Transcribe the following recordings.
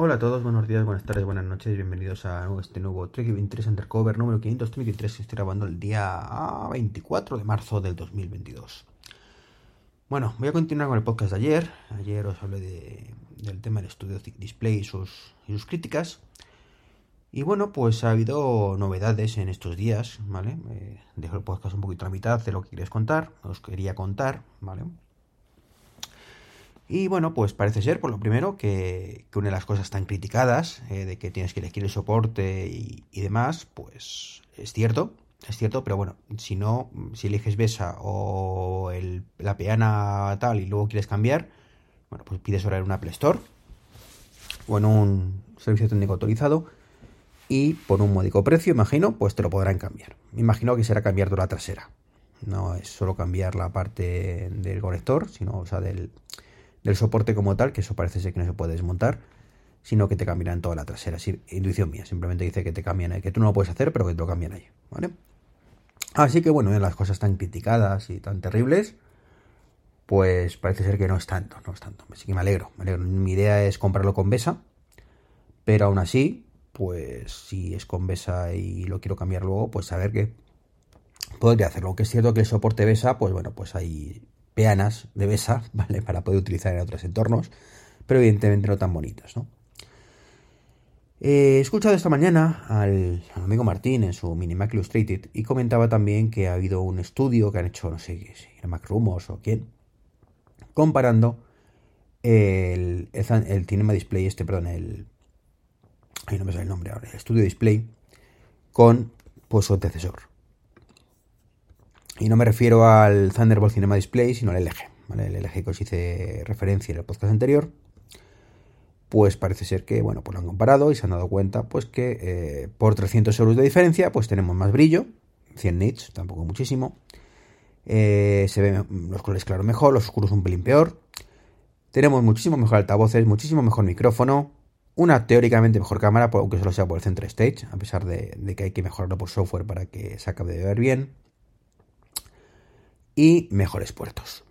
Hola a todos, buenos días, buenas tardes, buenas noches, bienvenidos a este nuevo Trek 23 Undercover número 533 estoy grabando el día 24 de marzo del 2022. Bueno, voy a continuar con el podcast de ayer. Ayer os hablé de, del tema del estudio Display y sus, y sus críticas. Y bueno, pues ha habido novedades en estos días, ¿vale? Eh, dejo el podcast un poquito a la mitad de lo que queréis contar, os quería contar, ¿vale? Y bueno, pues parece ser, por lo primero, que, una de las cosas tan criticadas, eh, de que tienes que elegir el soporte y, demás, pues es cierto, es cierto, pero bueno, si no, si eliges Besa o la peana tal y luego quieres cambiar, bueno, pues pides ahora en una Apple Store o en un servicio técnico autorizado y por un módico precio, imagino, pues te lo podrán cambiar. Imagino que será cambiar toda la trasera. No es solo cambiar la parte del conector, sino, o sea, del, del soporte como tal, que eso parece ser que no se puede desmontar, sino que te cambiarán toda la trasera. Es intuición mía, simplemente dice que te cambian ahí, que tú no lo puedes hacer, pero que te lo cambian ahí, ¿vale? Así que bueno, las cosas tan criticadas y tan terribles, pues parece ser que no es tanto, no es tanto. Así que me alegro, me alegro. Mi idea es comprarlo con Besa, pero aún así, pues si es con Besa y lo quiero cambiar luego, pues saber que podría hacerlo. Aunque es cierto que el soporte Besa, pues bueno, pues hay peanas de besa, ¿vale? Para poder utilizar en otros entornos, pero evidentemente no tan bonitas, ¿no? he escuchado esta mañana al, amigo Martín en su Mini Mac Illustrated y comentaba también que ha habido un estudio que han hecho, no sé si era o quién, comparando el, el, Cinema Display, este, perdón, el. Ay, no me sale el nombre ahora, el Studio Display, con pues, su antecesor. Y no me refiero al Thunderbolt Cinema Display, sino al LG. El LG que os hice referencia en el podcast anterior. Pues parece ser que, bueno, pues lo han comparado y se han dado cuenta, pues que eh, por 300 euros de diferencia, pues tenemos más brillo, 100 nits, tampoco muchísimo. Eh, se ven los colores claros mejor, los oscuros un pelín peor. Tenemos muchísimo mejor altavoces, muchísimo mejor micrófono, una teóricamente mejor cámara, aunque solo sea por el Center Stage, a pesar de que hay que mejorarlo por software para que se acabe de ver bien y mejores puertos.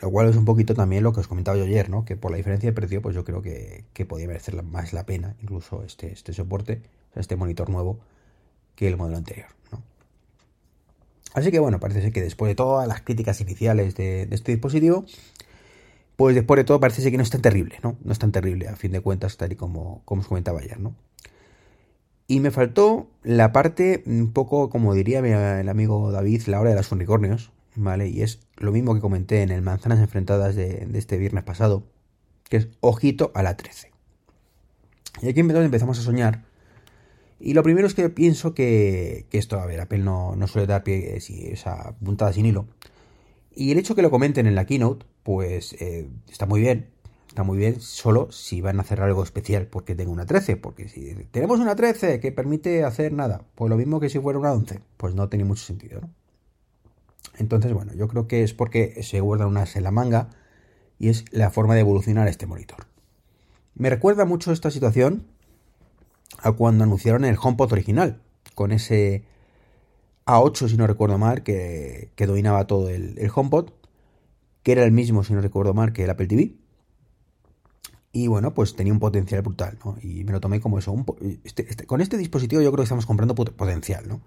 Lo cual es un poquito también lo que os comentaba yo ayer, ¿no? Que por la diferencia de precio, pues yo creo que, que podía merecer más la pena, incluso este, este soporte, este monitor nuevo, que el modelo anterior, ¿no? Así que bueno, parece ser que después de todas las críticas iniciales de, este dispositivo, pues después de todo parece que no es tan terrible, ¿no? No es tan terrible, a fin de cuentas, tal y como, como os comentaba ayer, ¿no? Y me faltó la parte, un poco como diría el amigo David, la hora de los unicornios, ¿vale? Y es lo mismo que comenté en el Manzanas Enfrentadas de, este viernes pasado, que es ojito a la 13. Y aquí empezamos a soñar. Y lo primero es que pienso que, esto, a ver, Apple no, no suele dar pie, si, esa puntada sin hilo. Y el hecho que lo comenten en la keynote, pues eh, está muy bien, está muy bien solo si van a hacer algo especial porque tengo una 13, porque si tenemos una 13 que permite hacer nada, pues lo mismo que si fuera una 11, pues no tiene mucho sentido, ¿no? Entonces, bueno, yo creo que es porque se guardan unas en la manga y es la forma de evolucionar este monitor. Me recuerda mucho esta situación a cuando anunciaron el HomePod original, con ese A8, si no recuerdo mal, que, dominaba todo el, el HomePod, que era el mismo, si no recuerdo mal, que el Apple TV y bueno, pues tenía un potencial brutal, ¿no? Y me lo tomé como eso. Este, este, con este dispositivo yo creo que estamos comprando potencial, ¿no?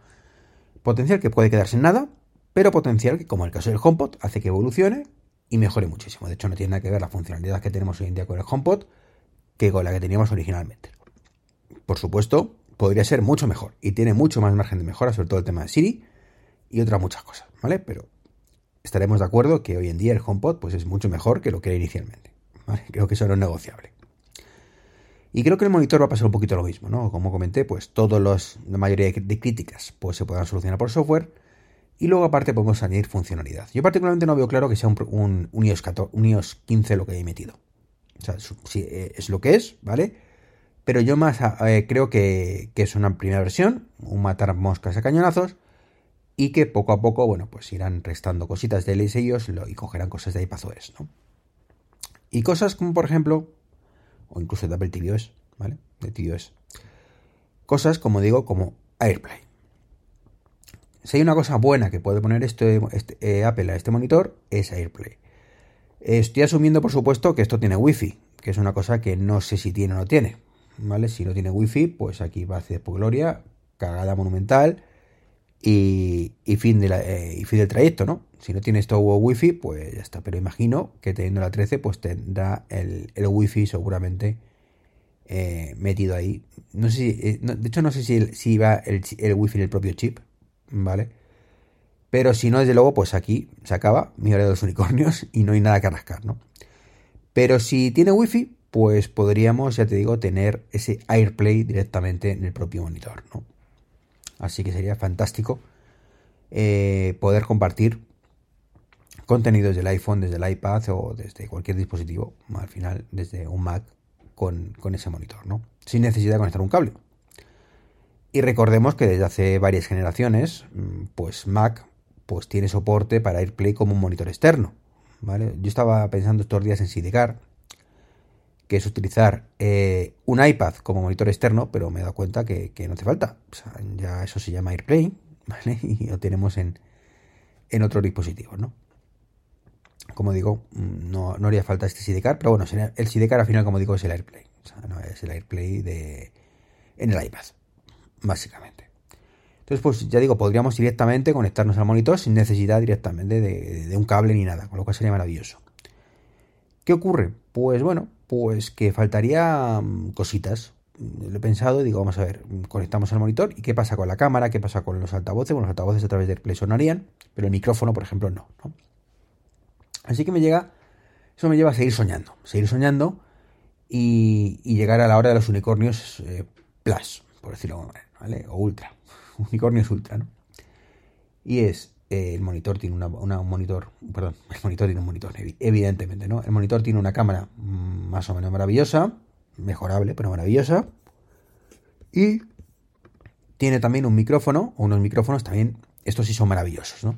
Potencial que puede quedarse en nada, pero potencial que, como el caso del HomePod, hace que evolucione y mejore muchísimo. De hecho, no tiene nada que ver la funcionalidad que tenemos hoy en día con el HomePod que con la que teníamos originalmente. Por supuesto, podría ser mucho mejor y tiene mucho más margen de mejora, sobre todo el tema de Siri y otras muchas cosas, ¿vale? Pero estaremos de acuerdo que hoy en día el HomePod pues, es mucho mejor que lo que era inicialmente. Creo que eso no es negociable. Y creo que el monitor va a pasar un poquito lo mismo, ¿no? Como comenté, pues todos los, la mayoría de críticas pues se podrán solucionar por software y luego aparte podemos añadir funcionalidad. Yo particularmente no veo claro que sea un, iOS, 14, 15 lo que he metido. O sea, eh, es lo que es, ¿vale? Pero yo más eh, creo que, es una primera versión, un matar moscas a cañonazos, y que poco a poco, bueno, pues irán restando cositas de iOS y cogerán cosas de iPadOS, ¿no? Y cosas como, por ejemplo, o incluso de Apple tvOS, ¿vale? De tvOS. Cosas, como digo, como AirPlay. Si hay una cosa buena que puede poner este, este eh, Apple a este monitor, es AirPlay. Estoy asumiendo, por supuesto, que esto tiene Wi-Fi, que es una cosa que no sé si tiene o no tiene. ¿Vale? Si no tiene wifi, pues aquí va a hacer por gloria, cagada monumental y, fin de eh, y fin del trayecto, ¿no? Si no tiene esto wifi, pues ya está. Pero imagino que teniendo la 13, pues tendrá el, el wifi seguramente eh, metido ahí. No sé eh, de hecho no sé si, si va el, el wifi en el propio chip, ¿vale? Pero si no, desde luego, pues aquí se acaba mi hora de los unicornios y no hay nada que rascar, ¿no? Pero si tiene wifi, pues podríamos, ya te digo, tener ese AirPlay directamente en el propio monitor, ¿no? Así que sería fantástico eh, poder compartir contenidos del iPhone, desde el iPad o desde cualquier dispositivo, al final desde un Mac con, con ese monitor, ¿no? Sin necesidad de conectar un cable. Y recordemos que desde hace varias generaciones, mm, pues Mac pues tiene soporte para AirPlay como un monitor externo. ¿vale? Yo estaba pensando estos días en Sidecar, que es utilizar eh, un iPad como monitor externo, pero me he dado cuenta que, no hace falta. ya eso se llama AirPlay, ¿vale? Y lo tenemos en, en otros dispositivos, ¿no? Como digo, no, no haría falta este Sidecar, pero bueno, el Sidecar al final, como digo, es el AirPlay. Es el AirPlay de, en el iPad, básicamente. Entonces, pues ya digo, podríamos directamente conectarnos al monitor sin necesidad directamente de, un cable ni nada, con lo cual sería maravilloso. ¿Qué ocurre? Pues bueno, pues que faltaría mm, cositas. Lo he pensado y digo, vamos a ver, conectamos al monitor y qué pasa con la cámara, qué pasa con los altavoces. Bueno, los altavoces a través del Play sonarían, pero el micrófono, por ejemplo, no, Así que me llega, eso me lleva a seguir soñando, seguir soñando y, llegar a la hora de los unicornios eh, plus, por decirlo ¿vale? O ultra. unicornios ultra, ¿no? Y es, el monitor tiene una, un monitor, perdón, el monitor tiene un monitor, evidentemente, ¿no? El monitor tiene una cámara mm, más o menos maravillosa, mejorable, pero maravillosa. Y tiene también un micrófono, o unos micrófonos también, estos sí son maravillosos, ¿no?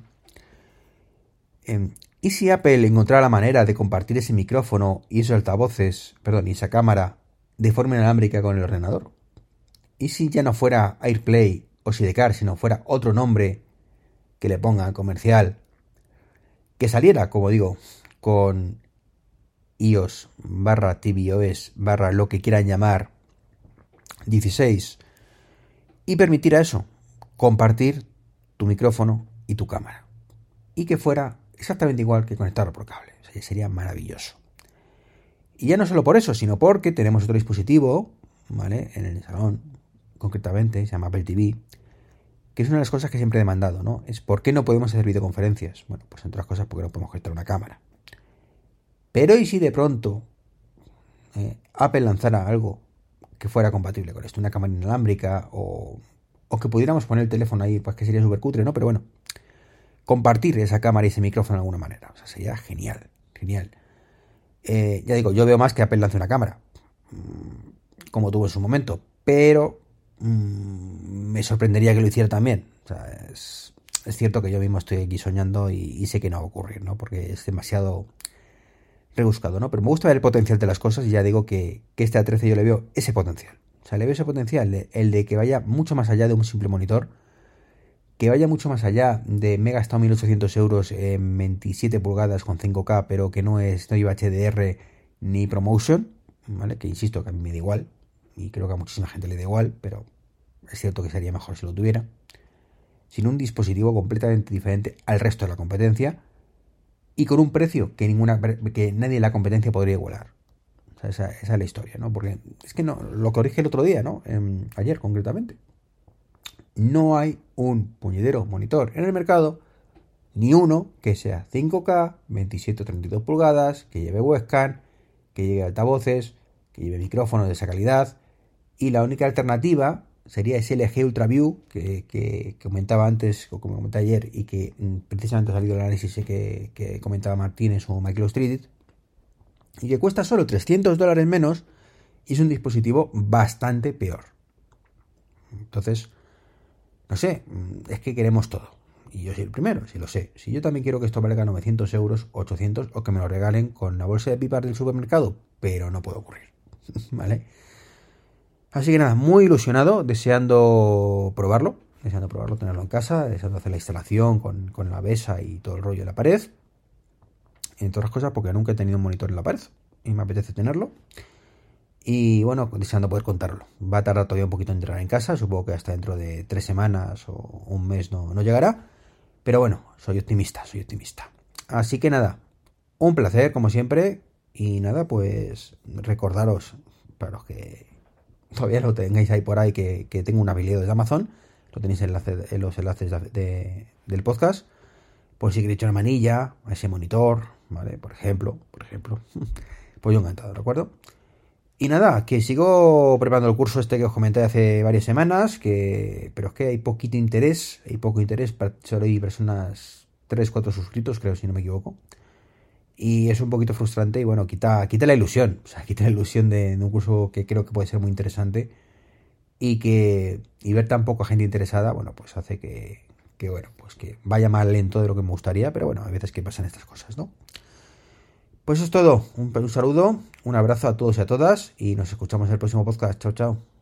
Em, ¿Y si Apple encontrara la manera de compartir ese micrófono y esos altavoces, perdón, y esa cámara de forma inalámbrica con el ordenador? ¿Y si ya no fuera AirPlay o Sidecar, si no fuera otro nombre que le ponga comercial, que saliera, como digo, con iOS barra tvOS barra lo que quieran llamar 16 y permitiera eso, compartir tu micrófono y tu cámara. Y que fuera exactamente igual que conectarlo por cable. sería maravilloso. Y ya no solo por eso, sino porque tenemos otro dispositivo, ¿vale? En el salón, concretamente, se llama Apple TV, que es una de las cosas que siempre he demandado, ¿no? Es ¿por qué no podemos hacer videoconferencias? Bueno, pues entre otras cosas porque no podemos conectar una cámara. Pero ¿y si de pronto eh, Apple lanzara algo que fuera compatible con esto? Una cámara inalámbrica o, o que pudiéramos poner el teléfono ahí, pues que sería súper cutre, ¿no? Pero bueno, compartir esa cámara y ese micrófono de alguna manera. O sea, sería genial, genial. Eh, ya digo, yo veo más que Apple lance una cámara, mm, como tuvo en su momento, pero Mm, me sorprendería que lo hiciera también. es, cierto que yo mismo estoy aquí soñando y, sé que no va a ocurrir, ¿no? Porque es demasiado rebuscado, ¿no? Pero me gusta ver el potencial de las cosas y ya digo que, este A13 yo le veo ese potencial. O sea, le veo ese potencial, el de que vaya mucho más allá de un simple monitor, que vaya mucho más allá de me he gastado 1800 euros en 27 pulgadas con 5K, pero que no es, no lleva HDR ni promotion, ¿vale? Que insisto que a mí me da igual, y creo que a muchísima gente le da igual, pero es cierto que sería mejor si lo tuviera, sin un dispositivo completamente diferente al resto de la competencia y con un precio que ninguna que nadie en la competencia podría igualar. esa, es la historia, ¿no? Porque es que no, lo corrige el otro día, ¿no? ayer concretamente. No hay un puñedero monitor en el mercado, ni uno que sea 5K, 27 o 32 pulgadas, que lleve webcam, que lleve altavoces, que lleve micrófonos de esa calidad, y la única alternativa sería ese LG UltraView que, que, comentaba antes, o como comenté ayer, y que mm, precisamente ha salido el análisis que, que comentaba Martínez o Michael Street, y que cuesta solo 300 dólares menos y es un dispositivo bastante peor. Entonces, no sé, mm, es que queremos todo. Y yo soy el primero, si lo sé. Si yo también quiero que esto valga 900 euros, 800 o que me lo regalen con la bolsa de pipas del supermercado, pero no puede ocurrir. ¿Vale? Así que nada, muy ilusionado, deseando probarlo, deseando probarlo, tenerlo en casa, deseando hacer la instalación con, la besa y todo el rollo de la pared. Entre otras cosas, porque nunca he tenido un monitor en la pared. y me apetece tenerlo. Y bueno, deseando poder contarlo. Va a tardar todavía un poquito en entrar en casa, supongo que hasta dentro de tres semanas o un mes no, no llegará. Pero bueno, soy optimista, soy optimista. Así que nada, un placer como siempre. Y nada, pues recordaros, para los que todavía lo tengáis ahí por ahí, que, tengo un habilidad de Amazon. Lo tenéis en, los enlaces del podcast. Por si queréis una manilla a ese monitor, ¿vale? Por ejemplo, por ejemplo. Pues yo encantado, ¿de acuerdo? Y nada, que sigo preparando el curso este que os comenté hace varias semanas, que pero es que hay poquito interés, hay poco interés, solo hay personas 3, 4 suscritos, creo, si no me equivoco. Y es un poquito frustrante y bueno, quita, quita la ilusión, o sea, quita la ilusión de, un curso que creo que puede ser muy interesante y que y ver tan poca gente interesada, bueno, pues hace que, que bueno, pues que vaya más lento de lo que me gustaría, pero bueno, a veces que pasan estas cosas, ¿no? Pues eso es todo. Un, un saludo, un abrazo a todos y a todas y nos escuchamos en el próximo podcast. Chao, chao.